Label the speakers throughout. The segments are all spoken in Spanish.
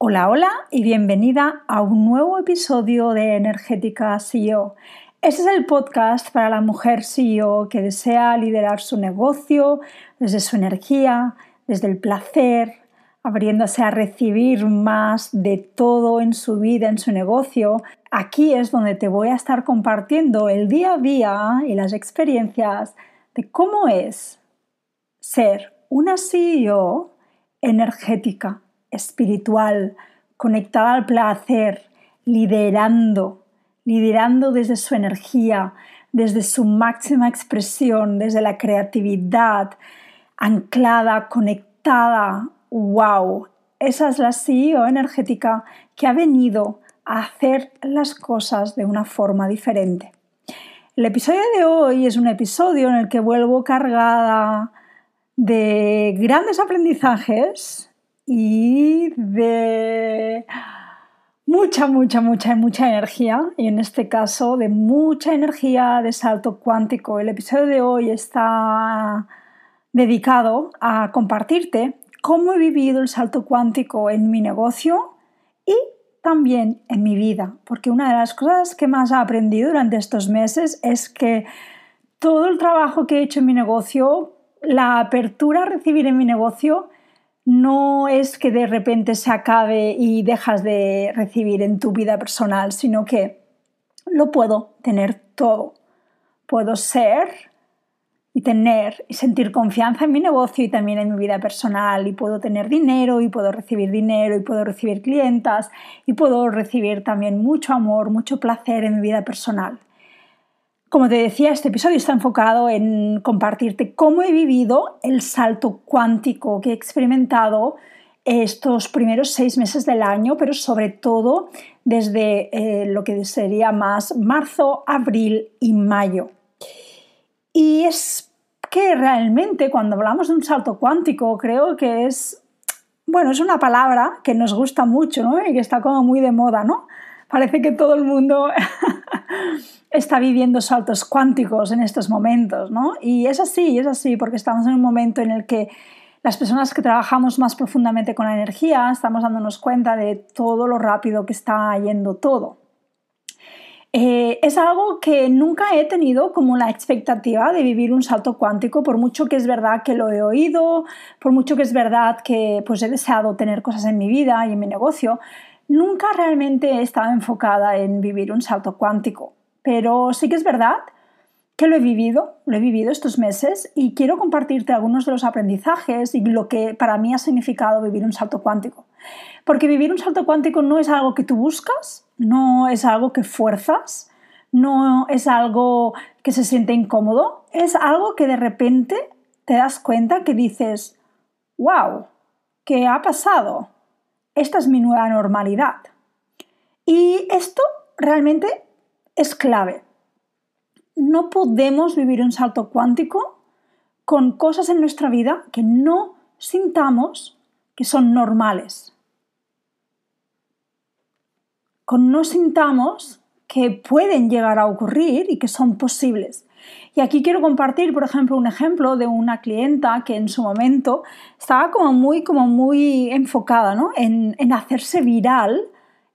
Speaker 1: Hola, hola y bienvenida a un nuevo episodio de Energética CEO. Este es el podcast para la mujer CEO que desea liderar su negocio desde su energía, desde el placer, abriéndose a recibir más de todo en su vida, en su negocio. Aquí es donde te voy a estar compartiendo el día a día y las experiencias de cómo es ser una CEO energética espiritual, conectada al placer, liderando, liderando desde su energía, desde su máxima expresión, desde la creatividad, anclada, conectada. ¡Wow! Esa es la CEO energética que ha venido a hacer las cosas de una forma diferente. El episodio de hoy es un episodio en el que vuelvo cargada de grandes aprendizajes, y de mucha, mucha, mucha, mucha energía, y en este caso de mucha energía de salto cuántico. El episodio de hoy está dedicado a compartirte cómo he vivido el salto cuántico en mi negocio y también en mi vida, porque una de las cosas que más he aprendido durante estos meses es que todo el trabajo que he hecho en mi negocio, la apertura a recibir en mi negocio, no es que de repente se acabe y dejas de recibir en tu vida personal, sino que lo puedo tener todo. Puedo ser y tener y sentir confianza en mi negocio y también en mi vida personal y puedo tener dinero y puedo recibir dinero y puedo recibir clientas y puedo recibir también mucho amor, mucho placer en mi vida personal. Como te decía, este episodio está enfocado en compartirte cómo he vivido el salto cuántico que he experimentado estos primeros seis meses del año, pero sobre todo desde eh, lo que sería más marzo, abril y mayo. Y es que realmente cuando hablamos de un salto cuántico creo que es, bueno, es una palabra que nos gusta mucho y que está como muy de moda, ¿no? Parece que todo el mundo está viviendo saltos cuánticos en estos momentos, ¿no? Y es así, es así, porque estamos en un momento en el que las personas que trabajamos más profundamente con la energía estamos dándonos cuenta de todo lo rápido que está yendo todo. Eh, es algo que nunca he tenido como la expectativa de vivir un salto cuántico, por mucho que es verdad que lo he oído, por mucho que es verdad que pues, he deseado tener cosas en mi vida y en mi negocio, nunca realmente he estado enfocada en vivir un salto cuántico. Pero sí que es verdad que lo he vivido, lo he vivido estos meses y quiero compartirte algunos de los aprendizajes y lo que para mí ha significado vivir un salto cuántico. Porque vivir un salto cuántico no es algo que tú buscas, no es algo que fuerzas, no es algo que se siente incómodo, es algo que de repente te das cuenta que dices, wow, ¿qué ha pasado? Esta es mi nueva normalidad. Y esto realmente es clave. No podemos vivir un salto cuántico con cosas en nuestra vida que no sintamos que son normales. Con no sintamos que pueden llegar a ocurrir y que son posibles. Y aquí quiero compartir, por ejemplo, un ejemplo de una clienta que en su momento estaba como muy, como muy enfocada en, en hacerse viral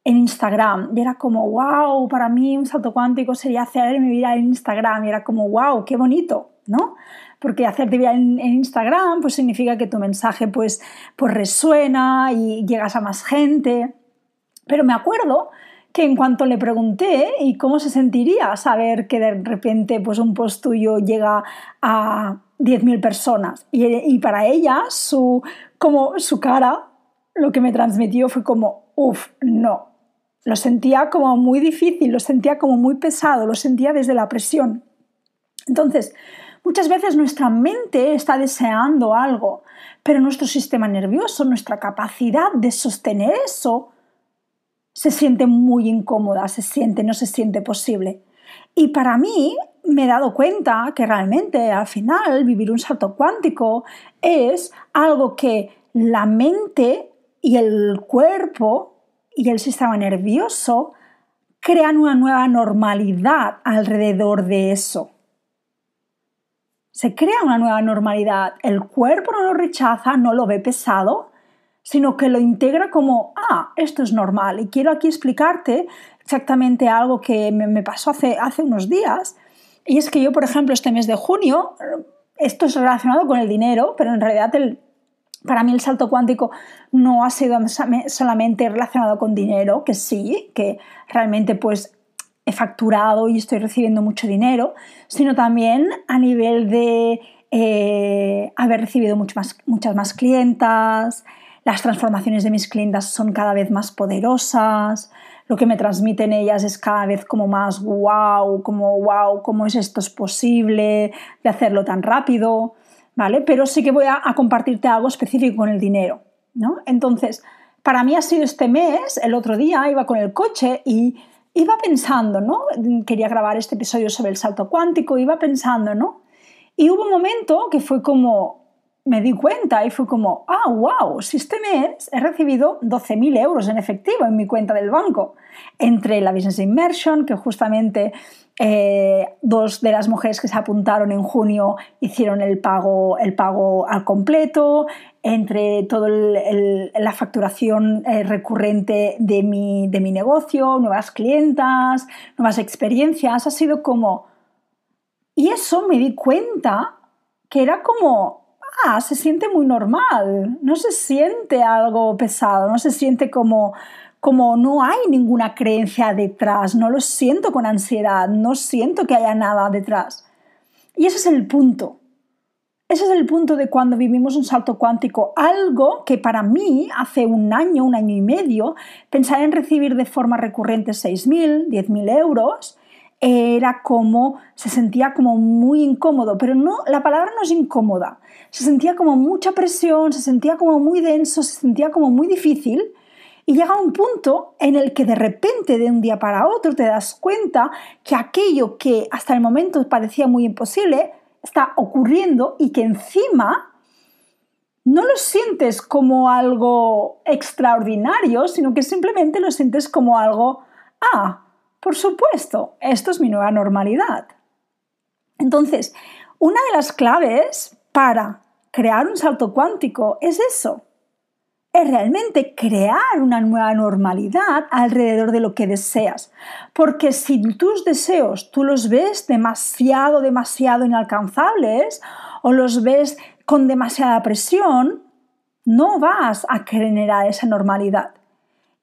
Speaker 1: en Instagram. Y era como, wow, para mí un salto cuántico sería hacerme viral en Instagram. Y era como, wow, qué bonito, ¿no? Porque hacerte viral en, Instagram pues significa que tu mensaje pues, pues resuena y llegas a más gente. Pero me acuerdo que en cuanto le pregunté y cómo se sentiría saber que de repente pues un post tuyo llega a 10.000 personas y, para ella su, como su cara lo que me transmitió fue como, uff, no, lo sentía como muy difícil, lo sentía como muy pesado, lo sentía desde la presión. Entonces, muchas veces nuestra mente está deseando algo, pero nuestro sistema nervioso, nuestra capacidad de sostener eso, se siente muy incómoda, se siente, no se siente posible. Y para mí me he dado cuenta que realmente al final vivir un salto cuántico es algo que la mente y el cuerpo y el sistema nervioso crean una nueva normalidad alrededor de eso. Se crea una nueva normalidad. El cuerpo no lo rechaza, no lo ve pesado, sino que lo integra como, ah, esto es normal. Y quiero aquí explicarte exactamente algo que me, pasó hace, hace unos días. Y es que yo, por ejemplo, este mes de junio, esto es relacionado con el dinero, pero en realidad para mí el salto cuántico no ha sido solamente relacionado con dinero, que sí, que realmente pues he facturado y estoy recibiendo mucho dinero, sino también a nivel de eh, haber recibido más, muchas más clientas, las transformaciones de mis clientas son cada vez más poderosas, lo que me transmiten ellas es cada vez como más wow, como wow, ¿cómo es esto es posible de hacerlo tan rápido? ¿Vale? Pero sí que voy a, compartirte algo específico con el dinero, ¿no? Entonces, para mí ha sido este mes, el otro día iba con el coche y iba pensando, ¿no? Quería grabar este episodio sobre el salto cuántico, iba pensando, ¿no? Y hubo un momento que fue como, me di cuenta y fue como, ah, wow, si este mes he recibido 12.000 euros en efectivo en mi cuenta del banco, entre la Business Immersion, que justamente eh, dos de las mujeres que se apuntaron en junio hicieron el pago, el pago al completo, entre toda la facturación eh, recurrente de mi, de mi negocio, nuevas clientas, nuevas experiencias, ha sido como... Y eso me di cuenta que era como Ah, se siente muy normal, no se siente algo pesado, no se siente como, como no hay ninguna creencia detrás, no lo siento con ansiedad, no siento que haya nada detrás. Y ese es el punto. Ese es el punto de cuando vivimos un salto cuántico, algo que para mí hace un año, un año y medio, pensar en recibir de forma recurrente 6.000, 10.000 euros, era como, se sentía como muy incómodo, pero no, la palabra no es incómoda, se sentía como mucha presión, se sentía como muy denso, se sentía como muy difícil. Y llega un punto en el que de repente, de un día para otro, te das cuenta que aquello que hasta el momento parecía muy imposible está ocurriendo y que encima no lo sientes como algo extraordinario, sino que simplemente lo sientes como algo, ah, por supuesto, esto es mi nueva normalidad. Entonces, una de las claves para crear un salto cuántico es eso, es realmente crear una nueva normalidad alrededor de lo que deseas. Porque si tus deseos tú los ves demasiado, demasiado inalcanzables o los ves con demasiada presión, no vas a generar esa normalidad.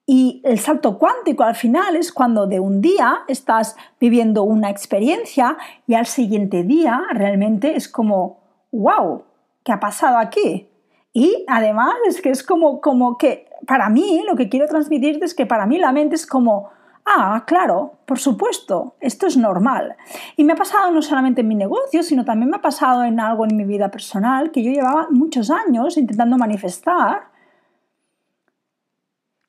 Speaker 1: Y el salto cuántico al final es cuando de un día estás viviendo una experiencia y al siguiente día realmente es como, wow, ¿qué ha pasado aquí? Y además es que es como, como que para mí lo que quiero transmitirte es que para mí la mente es como, ah, claro, por supuesto, esto es normal. Y me ha pasado no solamente en mi negocio, sino también me ha pasado en algo en mi vida personal que yo llevaba muchos años intentando manifestar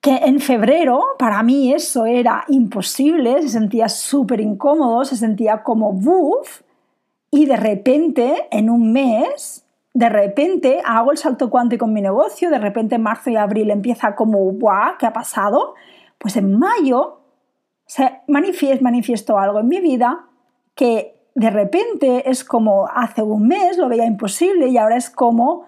Speaker 1: que en febrero para mí eso era imposible, se sentía súper incómodo, se sentía como buff, y de repente, en un mes, de repente hago el salto cuántico con mi negocio, de repente en marzo y abril empieza como, ¡guau! ¿Qué ha pasado? Pues en mayo se manifiesto algo en mi vida que de repente es como hace un mes lo veía imposible y ahora es como,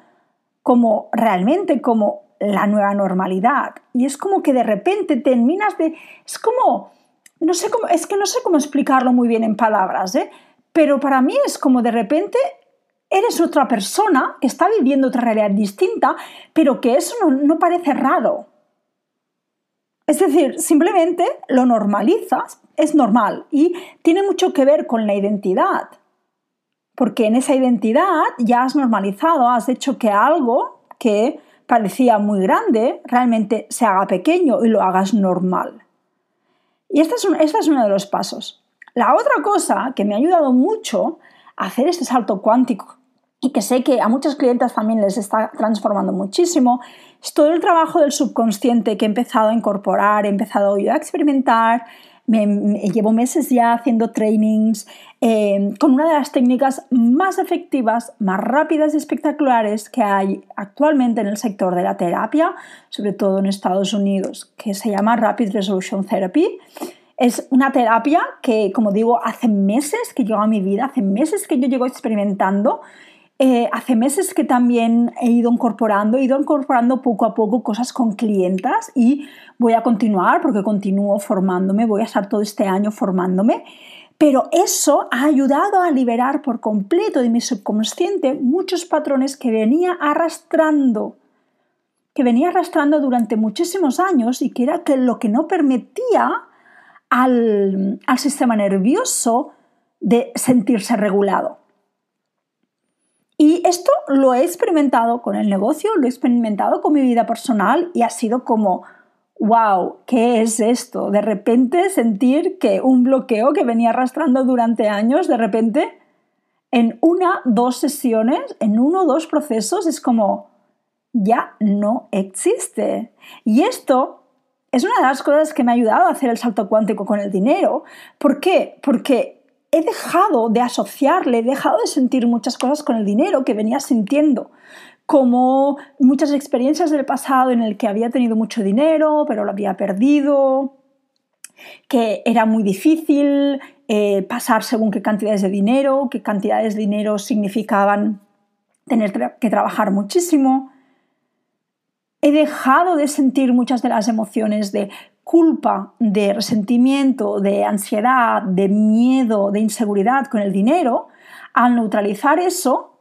Speaker 1: como realmente como la nueva normalidad. Y es como que de repente terminas de... Es como... No sé cómo, es que no sé cómo explicarlo muy bien en palabras, ¿eh? pero para mí es como de repente eres otra persona que está viviendo otra realidad distinta, pero que eso no, no parece raro. Es decir, simplemente lo normalizas, es normal y tiene mucho que ver con la identidad. Porque en esa identidad ya has normalizado, has hecho que algo que parecía muy grande, realmente se haga pequeño y lo hagas normal. Y este es, este es uno de los pasos. La otra cosa que me ha ayudado mucho a hacer este salto cuántico y que sé que a muchas clientes también les está transformando muchísimo, es todo el trabajo del subconsciente que he empezado a incorporar, he empezado a experimentar, llevo meses ya haciendo trainings eh, con una de las técnicas más efectivas, más rápidas y espectaculares que hay actualmente en el sector de la terapia, sobre todo en Estados Unidos, que se llama Rapid Resolution Therapy. Es una terapia que, como digo, hace meses que llevo a mi vida, hace meses que yo llevo experimentando Eh, hace meses que también he ido incorporando, he ido incorporando poco a poco cosas con clientas y voy a continuar porque continúo formándome, voy a estar todo este año formándome. Pero eso ha ayudado a liberar por completo de mi subconsciente muchos patrones que venía arrastrando, que venía arrastrando durante muchísimos años y que era lo que no permitía al, al sistema nervioso de sentirse regulado. Y esto lo he experimentado con el negocio, lo he experimentado con mi vida personal y ha sido como, wow, ¿qué es esto? De repente sentir que un bloqueo que venía arrastrando durante años, de repente en una, dos sesiones, en uno o dos procesos, es como, ya no existe. Y esto es una de las cosas que me ha ayudado a hacer el salto cuántico con el dinero. ¿Por qué? Porque he dejado de asociarle, he dejado de sentir muchas cosas con el dinero que venía sintiendo, como muchas experiencias del pasado en el que había tenido mucho dinero, pero lo había perdido, que era muy difícil eh, pasar según qué cantidades de dinero, qué cantidades de dinero significaban tener que trabajar muchísimo. He dejado de sentir muchas de las emociones de culpa, de resentimiento, de ansiedad, de miedo, de inseguridad con el dinero, al neutralizar eso,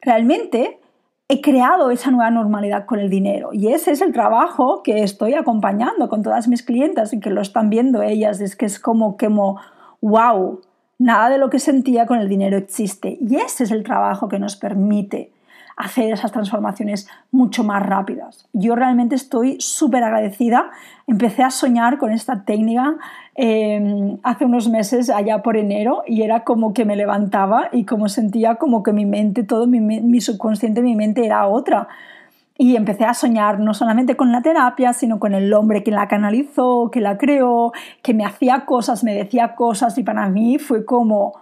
Speaker 1: realmente he creado esa nueva normalidad con el dinero. Y ese es el trabajo que estoy acompañando con todas mis clientas y que lo están viendo ellas. Es que es como, como, wow, nada de lo que sentía con el dinero existe. Y ese es el trabajo que nos permite hacer esas transformaciones mucho más rápidas. Yo realmente estoy súper agradecida. Empecé a soñar con esta técnica em, hace unos meses, allá por enero, y era como que me levantaba y como sentía como que mi mente, todo mi, mi subconsciente, mi mente era otra. Y empecé a soñar no solamente con la terapia, sino con el hombre que la canalizó, que la creó, que me hacía cosas, me decía cosas, y para mí fue como,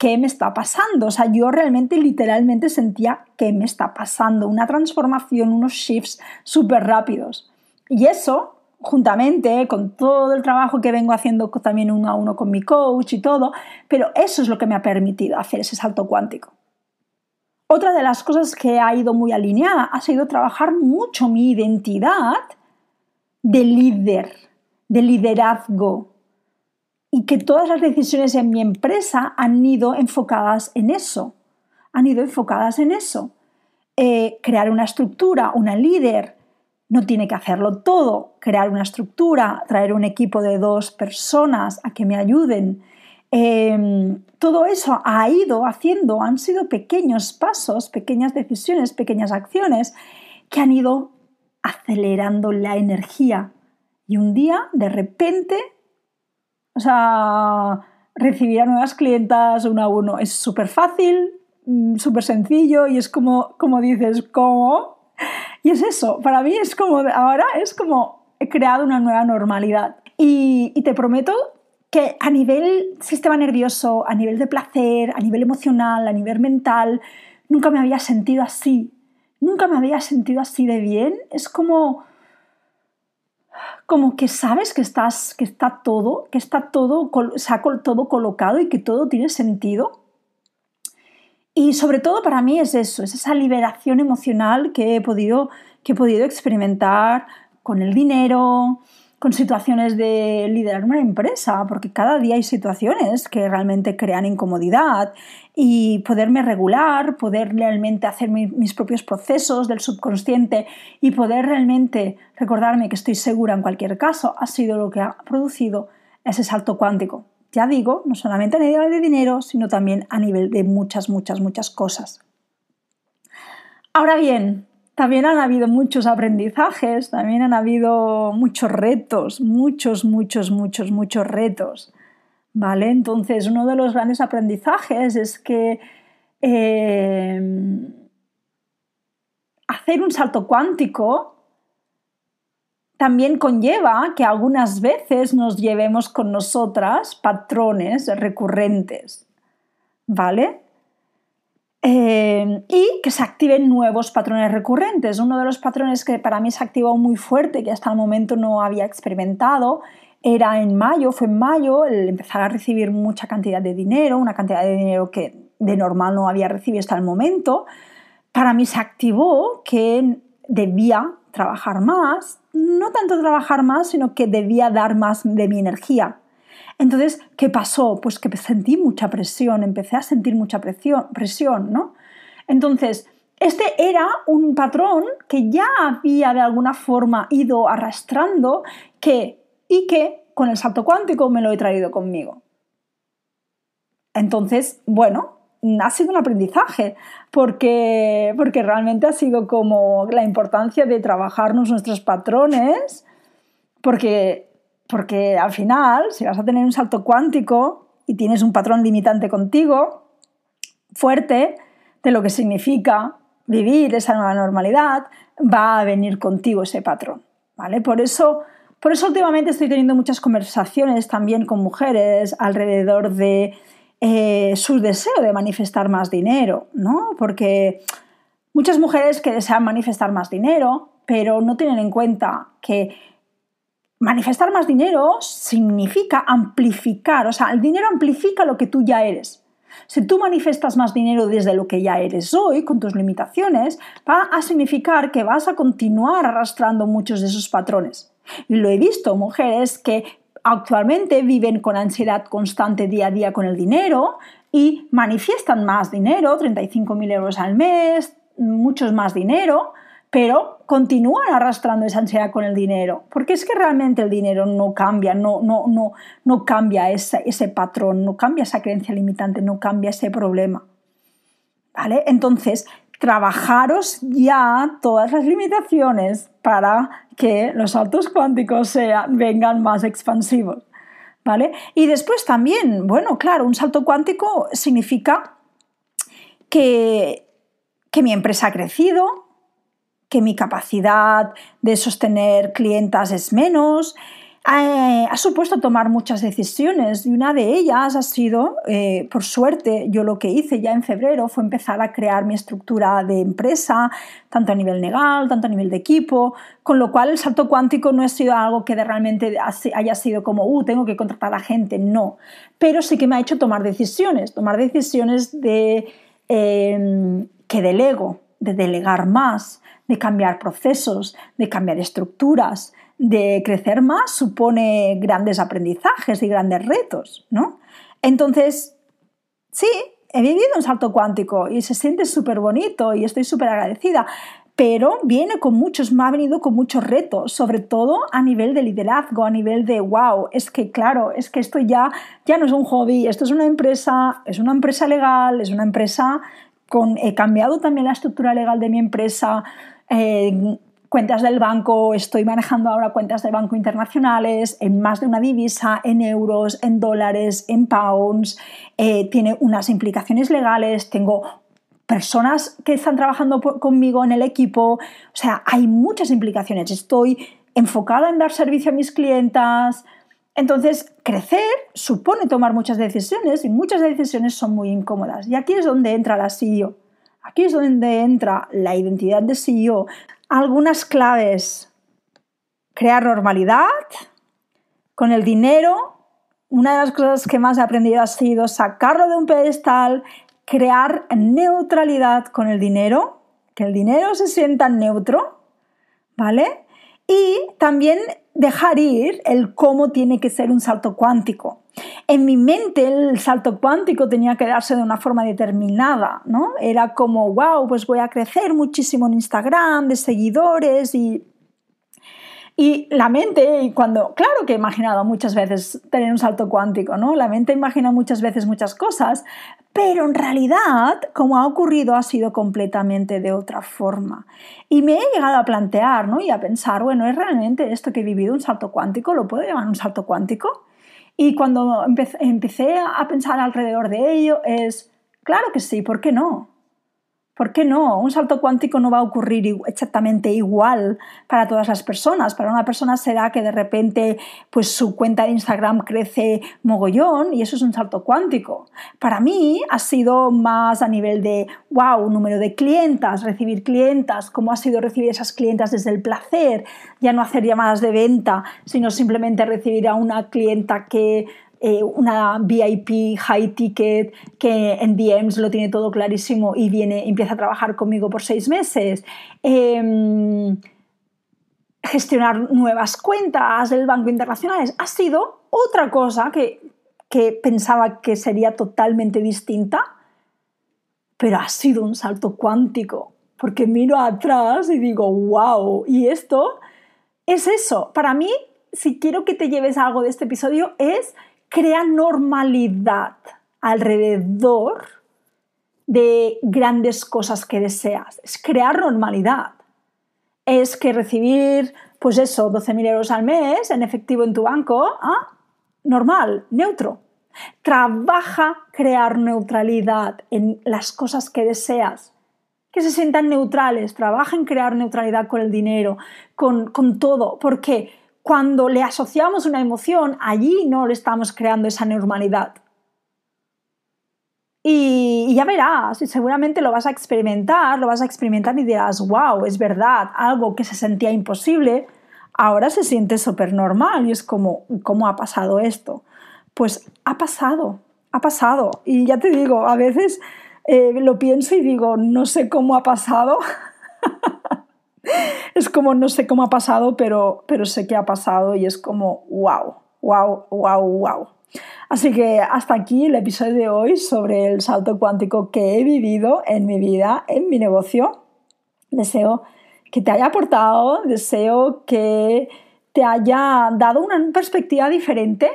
Speaker 1: ¿qué me está pasando? O sea, yo realmente literalmente sentía ¿qué me está pasando? Una transformación, unos shifts súper rápidos. Y eso, juntamente con todo el trabajo que vengo haciendo también uno a uno con mi coach y todo, pero eso es lo que me ha permitido hacer ese salto cuántico. Otra de las cosas que ha ido muy alineada ha sido trabajar mucho mi identidad de líder, de liderazgo, y que todas las decisiones en mi empresa han ido enfocadas en eso, han ido enfocadas en eso. Eh, crear una estructura, una líder, no tiene que hacerlo todo, crear una estructura, traer un equipo de dos personas a que me ayuden. Em, todo eso ha ido haciendo, han sido pequeños pasos, pequeñas decisiones, pequeñas acciones que han ido acelerando la energía. Y un día, de repente, o sea, recibir a nuevas clientas uno a uno es súper fácil, mm, súper sencillo y es como, como dices, ¿cómo? Y es eso, para mí es como, ahora es como he creado una nueva normalidad. Y, y te prometo que a nivel sistema nervioso, a nivel de placer, a nivel emocional, a nivel mental, nunca me había sentido así. Nunca me había sentido así de bien. Es como como que sabes que, estás, que está todo, que está todo, todo colocado y que todo tiene sentido. Y sobre todo para mí es eso, es esa liberación emocional que he podido, que he podido experimentar con el dinero, con situaciones de liderar una empresa, porque cada día hay situaciones que realmente crean incomodidad y poderme regular, poder realmente hacer mis propios procesos del subconsciente y poder realmente recordarme que estoy segura en cualquier caso, ha sido lo que ha producido ese salto cuántico. Ya digo, no solamente a nivel de dinero, sino también a nivel de muchas, muchas, muchas cosas. Ahora bien, también han habido muchos aprendizajes, también han habido muchos retos, muchos, muchos, muchos, muchos retos. ¿Vale? Entonces, uno de los grandes aprendizajes es que eh, hacer un salto cuántico también conlleva que algunas veces nos llevemos con nosotras patrones recurrentes. ¿Vale? Eh, y que se activen nuevos patrones recurrentes. Uno de los patrones que para mí se activó muy fuerte, que hasta el momento no había experimentado, era en mayo, fue en mayo el empezar a recibir mucha cantidad de dinero, una cantidad de dinero que de normal no había recibido hasta el momento, para mí se activó que debía trabajar más, no tanto trabajar más, sino que debía dar más de mi energía. Entonces, ¿qué pasó? Pues que sentí mucha presión, empecé a sentir mucha presión, ¿no? Entonces, este era un patrón que ya había de alguna forma ido arrastrando que, y que con el salto cuántico me lo he traído conmigo. Entonces, bueno, ha sido un aprendizaje, porque, porque realmente ha sido como la importancia de trabajarnos nuestros patrones, porque, porque al final, si vas a tener un salto cuántico y tienes un patrón limitante contigo, fuerte, de lo que significa vivir esa nueva normalidad, va a venir contigo ese patrón. ¿vale? Por eso, por eso últimamente estoy teniendo muchas conversaciones también con mujeres alrededor de eh, su deseo de manifestar más dinero, ¿no? Porque muchas mujeres que desean manifestar más dinero, pero no tienen en cuenta que manifestar más dinero significa amplificar, o sea, el dinero amplifica lo que tú ya eres. Si tú manifestas más dinero desde lo que ya eres hoy, con tus limitaciones, va a significar que vas a continuar arrastrando muchos de esos patrones. Y lo he visto, mujeres que actualmente viven con ansiedad constante día a día con el dinero y manifiestan más dinero, 35.000 euros al mes, muchos más dinero, pero continúan arrastrando esa ansiedad con el dinero, porque es que realmente el dinero no cambia, no, no, no, no cambia ese, ese patrón, no cambia esa creencia limitante, no cambia ese problema. ¿Vale? Entonces, trabajaros ya todas las limitaciones para que los saltos cuánticos sean, vengan más expansivos. ¿Vale? Y después también, bueno, claro, un salto cuántico significa que, que mi empresa ha crecido, que mi capacidad de sostener clientas es menos, eh, ha supuesto tomar muchas decisiones y una de ellas ha sido, eh, por suerte, yo lo que hice ya en febrero fue empezar a crear mi estructura de empresa, tanto a nivel legal, tanto a nivel de equipo, con lo cual el salto cuántico no ha sido algo que realmente haya sido como, uh, tengo que contratar a gente, no, pero sí que me ha hecho tomar decisiones, tomar decisiones de em, que delego, de delegar más, de cambiar procesos, de cambiar estructuras, de crecer más supone grandes aprendizajes y grandes retos, ¿no? Entonces, sí, he vivido un salto cuántico y se siente súper bonito y estoy súper agradecida, pero viene con muchos, me ha venido con muchos retos, sobre todo a nivel de liderazgo, a nivel de, wow, es que claro, es que esto ya, ya no es un hobby, esto es una empresa, es una empresa legal, es una empresa con, he cambiado también la estructura legal de mi empresa, eh, cuentas del banco, estoy manejando ahora cuentas de banco internacionales en más de una divisa, en euros, en dólares, en pounds, eh, tiene unas implicaciones legales, tengo personas que están trabajando conmigo en el equipo, o sea, hay muchas implicaciones, estoy enfocada en dar servicio a mis clientas, entonces, crecer supone tomar muchas decisiones y muchas decisiones son muy incómodas. Y aquí es donde entra la CEO. Aquí es donde entra la identidad de CEO, algunas claves. Crear normalidad. Con el dinero, una de las cosas que más he aprendido ha sido sacarlo de un pedestal, crear neutralidad con el dinero, que el dinero se sienta neutro, ¿vale? Y también dejar ir el cómo tiene que ser un salto cuántico. En mi mente el salto cuántico tenía que darse de una forma determinada, ¿no? Era como, wow, pues voy a crecer muchísimo en Instagram, de seguidores y y la mente, cuando, claro que he imaginado muchas veces tener un salto cuántico, ¿no? La mente imagina muchas veces muchas cosas, pero en realidad, como ha ocurrido, ha sido completamente de otra forma. Y me he llegado a plantear, ¿no? Y a pensar, bueno, ¿es realmente esto que he vivido un salto cuántico? ¿Lo puedo llamar un salto cuántico? Y cuando empecé a pensar alrededor de ello, es, claro que sí, ¿por qué no? ¿Por qué no? Un salto cuántico no va a ocurrir exactamente igual para todas las personas. Para una persona será que de repente pues, su cuenta de Instagram crece mogollón y eso es un salto cuántico. Para mí ha sido más a nivel de, wow, número de clientas, recibir clientas, cómo ha sido recibir esas clientas desde el placer, ya no hacer llamadas de venta, sino simplemente recibir a una clienta que eh, una VIP high ticket que en DMs lo tiene todo clarísimo y viene, empieza a trabajar conmigo por seis meses. Em, gestionar nuevas cuentas del banco internacionales ha sido otra cosa que, que pensaba que sería totalmente distinta, pero ha sido un salto cuántico, porque miro atrás y digo, wow, y esto es eso. Para mí, si quiero que te lleves algo de este episodio, es crear normalidad alrededor de grandes cosas que deseas. Es crear normalidad. Es que recibir, pues eso, 12.000 euros al mes en efectivo en tu banco, ¿ah? normal, neutro. Trabaja crear neutralidad en las cosas que deseas. Que se sientan neutrales. Trabaja en crear neutralidad con el dinero, con, con todo. Porque cuando le asociamos una emoción, allí no le estamos creando esa normalidad. Y, ya verás, y seguramente lo vas a experimentar, lo vas a experimentar y dirás, wow, es verdad, algo que se sentía imposible, ahora se siente súper normal y es como, ¿cómo ha pasado esto? Pues ha pasado, ha pasado. Y ya te digo, a veces eh, lo pienso y digo, no sé cómo ha pasado. es como no sé cómo ha pasado, pero, pero sé que ha pasado y es como wow, wow, wow, wow. Así que hasta aquí el episodio de hoy sobre el salto cuántico que he vivido en mi vida, en mi negocio. Deseo que te haya aportado, deseo que te haya dado una perspectiva diferente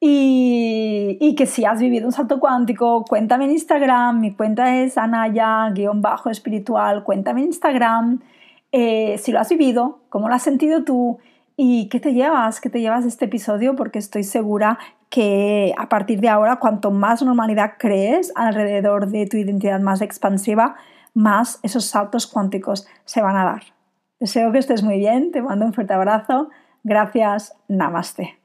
Speaker 1: y, y, que si has vivido un salto cuántico, cuéntame en Instagram. Mi cuenta es anaya-espiritual. Cuéntame en Instagram eh, si lo has vivido, cómo lo has sentido tú y qué te llevas, qué te llevas de este episodio, porque estoy segura que a partir de ahora, cuanto más normalidad crees alrededor de tu identidad más expansiva, más esos saltos cuánticos se van a dar. Deseo que estés muy bien, te mando un fuerte abrazo. Gracias, namaste.